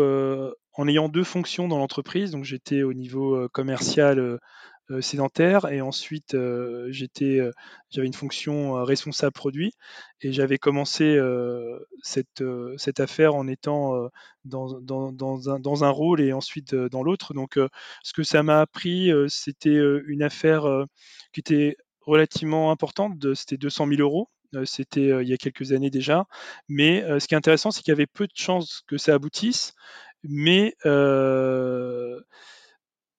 en ayant deux fonctions dans l'entreprise. Donc j'étais au niveau euh, commercial euh, euh, sédentaire et ensuite j'avais une fonction responsable produit et j'avais commencé cette, affaire en étant dans, un, dans, un, rôle et ensuite dans l'autre. Donc ce que ça m'a appris, c'était une affaire qui était relativement importante, c'était 200 000 euros. C'était il y a quelques années déjà. Mais ce qui est intéressant, c'est qu'il y avait peu de chances que ça aboutisse mais euh,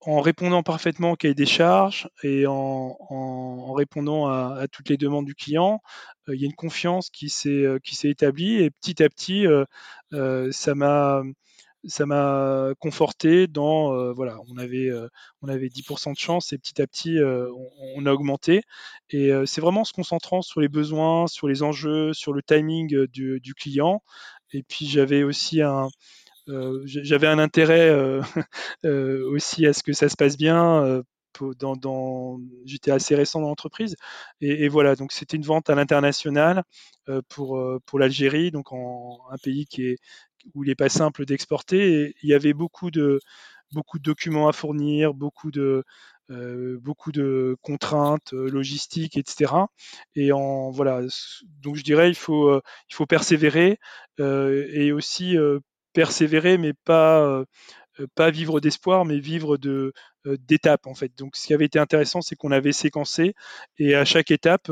en répondant parfaitement au cahier des charges et en, répondant à, toutes les demandes du client, il y a une confiance qui s'est établie et petit à petit, ça m'a ça m'a conforté dans voilà on avait on avait 10% de chance et petit à petit on, a augmenté et c'est vraiment se concentrant sur les besoins sur les enjeux sur le timing du, du client et puis j'avais aussi un, j'avais un intérêt euh, euh, aussi à ce que ça se passe bien. Dans, j'étais assez récent dans l'entreprise et, voilà donc c'était une vente à l'international pour pour l'Algérie donc un pays qui est où il n'est pas simple d'exporter il y avait beaucoup de beaucoup de documents à fournir beaucoup de beaucoup de contraintes logistiques etc et en voilà donc je dirais il faut il faut persévérer et aussi persévérer, mais pas, pas vivre d'espoir, mais vivre de d'étapes en fait. Donc, ce qui avait été intéressant, c'est qu'on avait séquencé et à chaque étape,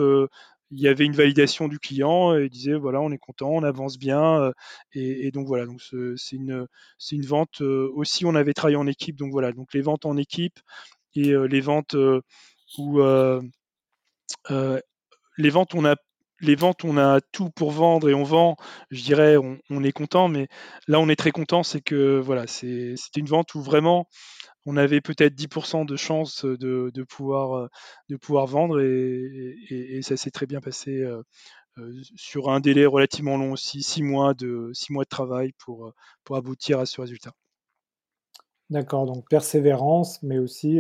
il y avait une validation du client et il disait voilà on est content on avance bien et, donc voilà donc c'est une vente aussi on avait travaillé en équipe donc voilà donc les ventes en équipe et les ventes où les ventes on les ventes, on a tout pour vendre et on vend, je dirais, on, est content, mais là, on est très content, c'est que voilà, c'était une vente où vraiment on avait peut-être 10% de chance de, pouvoir, de pouvoir vendre et, ça s'est très bien passé sur un délai relativement long aussi, six mois de, six mois de travail pour, pour aboutir à ce résultat. D'accord, donc persévérance, mais aussi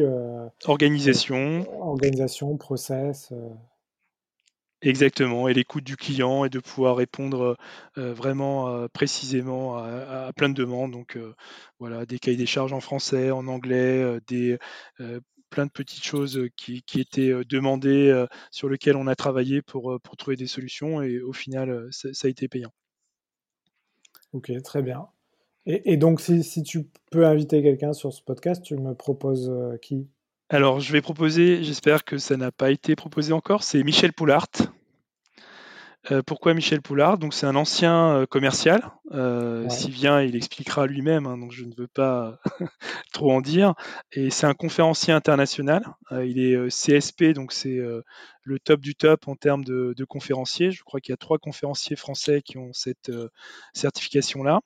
organisation, organisation, process. Exactement, et l'écoute du client et de pouvoir répondre vraiment précisément à, plein de demandes. Donc voilà, des cahiers des charges en français, en anglais, des plein de petites choses qui, étaient demandées, sur lesquelles on a travaillé pour, trouver des solutions, et au final, ça, a été payant. Ok, très bien. Et, donc, si, si, tu peux inviter quelqu'un sur ce podcast, tu me proposes qui? Alors, je vais proposer, j'espère que ça n'a pas été proposé encore, c'est Michel Poulart. Euh, pourquoi Michel Poulard Donc c'est un ancien euh, commercial. Euh, S'il vient, il expliquera lui-même, hein, donc je ne veux pas trop en dire. Et c'est un conférencier international. il est CSP, donc c'est le top du top en termes de, de conférenciers. Je crois qu'il y a trois conférenciers français qui ont cette certification-là.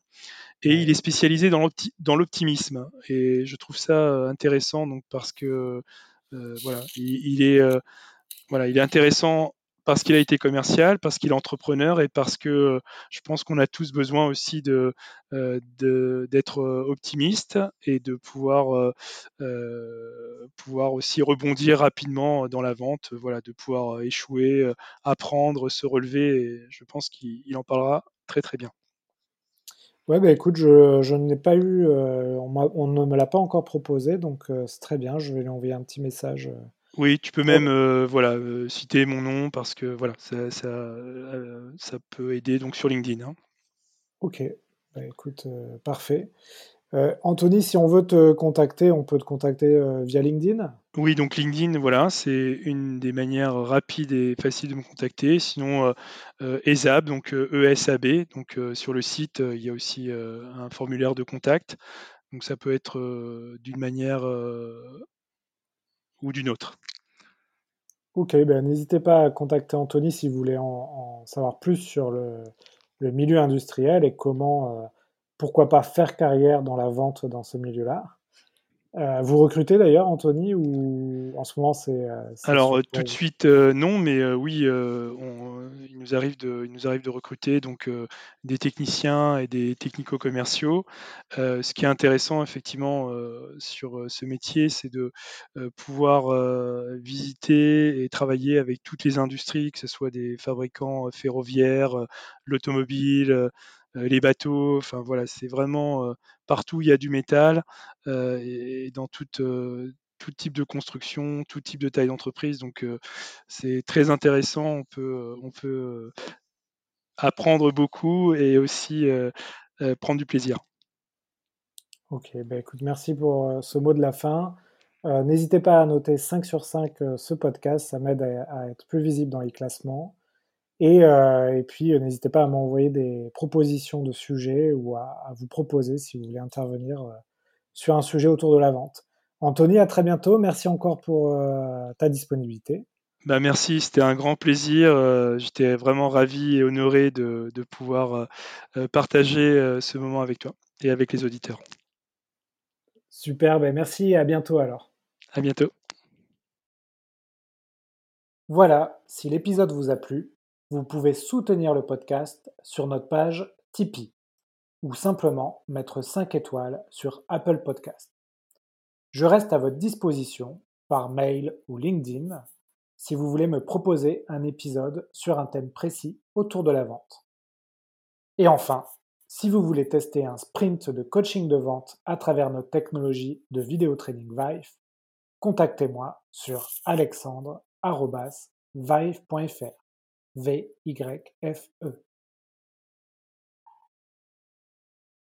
Et il est spécialisé dans l'optimisme. Et je trouve ça intéressant donc parce que voilà, il, est voilà, il est intéressant parce qu'il a été commercial, parce qu'il est entrepreneur et parce que je pense qu'on a tous besoin aussi de d'être optimiste et de pouvoir pouvoir aussi rebondir rapidement dans la vente, voilà, de pouvoir échouer, apprendre, se relever. Et je pense qu'il en parlera très très bien. Ouais, bah écoute, je, je n'ai pas eu, euh, on, ne me l'a pas encore proposé, donc euh, c'est très bien, je vais lui envoyer un petit message. Euh. Oui, tu peux même voilà, citer mon nom parce que voilà, ça, ça, peut aider donc sur LinkedIn. Hein. Ok, bah écoute, parfait. Euh, Anthony, si on veut te contacter, on peut te contacter euh, via LinkedIn Oui, donc LinkedIn, voilà, c'est une des manières rapides et faciles de me contacter. Sinon, euh, ESAB, donc ESAB, donc sur le site, il y a aussi un formulaire de contact. Donc ça peut être d'une manière ou d'une autre. Ok, ben, n'hésitez pas à contacter Anthony si vous voulez en, savoir plus sur le, le, milieu industriel et comment pourquoi pas faire carrière dans la vente dans ce milieu-là. Euh, vous recrutez d'ailleurs, Anthony, ou en ce moment c'est. Euh, Alors tout de suite euh, non, mais oui, il nous arrive de, il nous arrive de recruter donc des techniciens et des technico-commerciaux. ce qui est intéressant effectivement sur ce métier, c'est de pouvoir visiter et travailler avec toutes les industries, que ce soit des fabricants ferroviaires, l'automobile. Euh, les bateaux, enfin voilà, c'est vraiment euh, partout il y a du métal euh, et, dans tout, tout type de construction, tout type de taille d'entreprise. Donc c'est très intéressant, on peut, on peut apprendre beaucoup et aussi prendre du plaisir. Ok, bah écoute, merci pour ce mot de la fin. N'hésitez pas à noter 5 sur 5 ce podcast, ça m'aide à, être plus visible dans les classements. Euh, et, puis, euh, n'hésitez pas à m'envoyer des propositions de sujets ou à, vous proposer si vous voulez intervenir euh, sur un sujet autour de la vente. Anthony, à très bientôt. Merci encore pour ta disponibilité. Bah merci, c'était un grand plaisir. J'étais vraiment ravi et honoré de, de pouvoir partager ce moment avec toi et avec les auditeurs. Super, ben merci et à bientôt alors. À bientôt. Voilà, si l'épisode vous a plu, vous pouvez soutenir le podcast sur notre page Tipeee ou simplement mettre 5 étoiles sur Apple Podcast. Je reste à votre disposition par mail ou LinkedIn si vous voulez me proposer un épisode sur un thème précis autour de la vente. Et enfin, si vous voulez tester un sprint de coaching de vente à travers notre technologie de vidéo training Vive, contactez-moi sur alexandre.vive.fr. V-Y-F-E.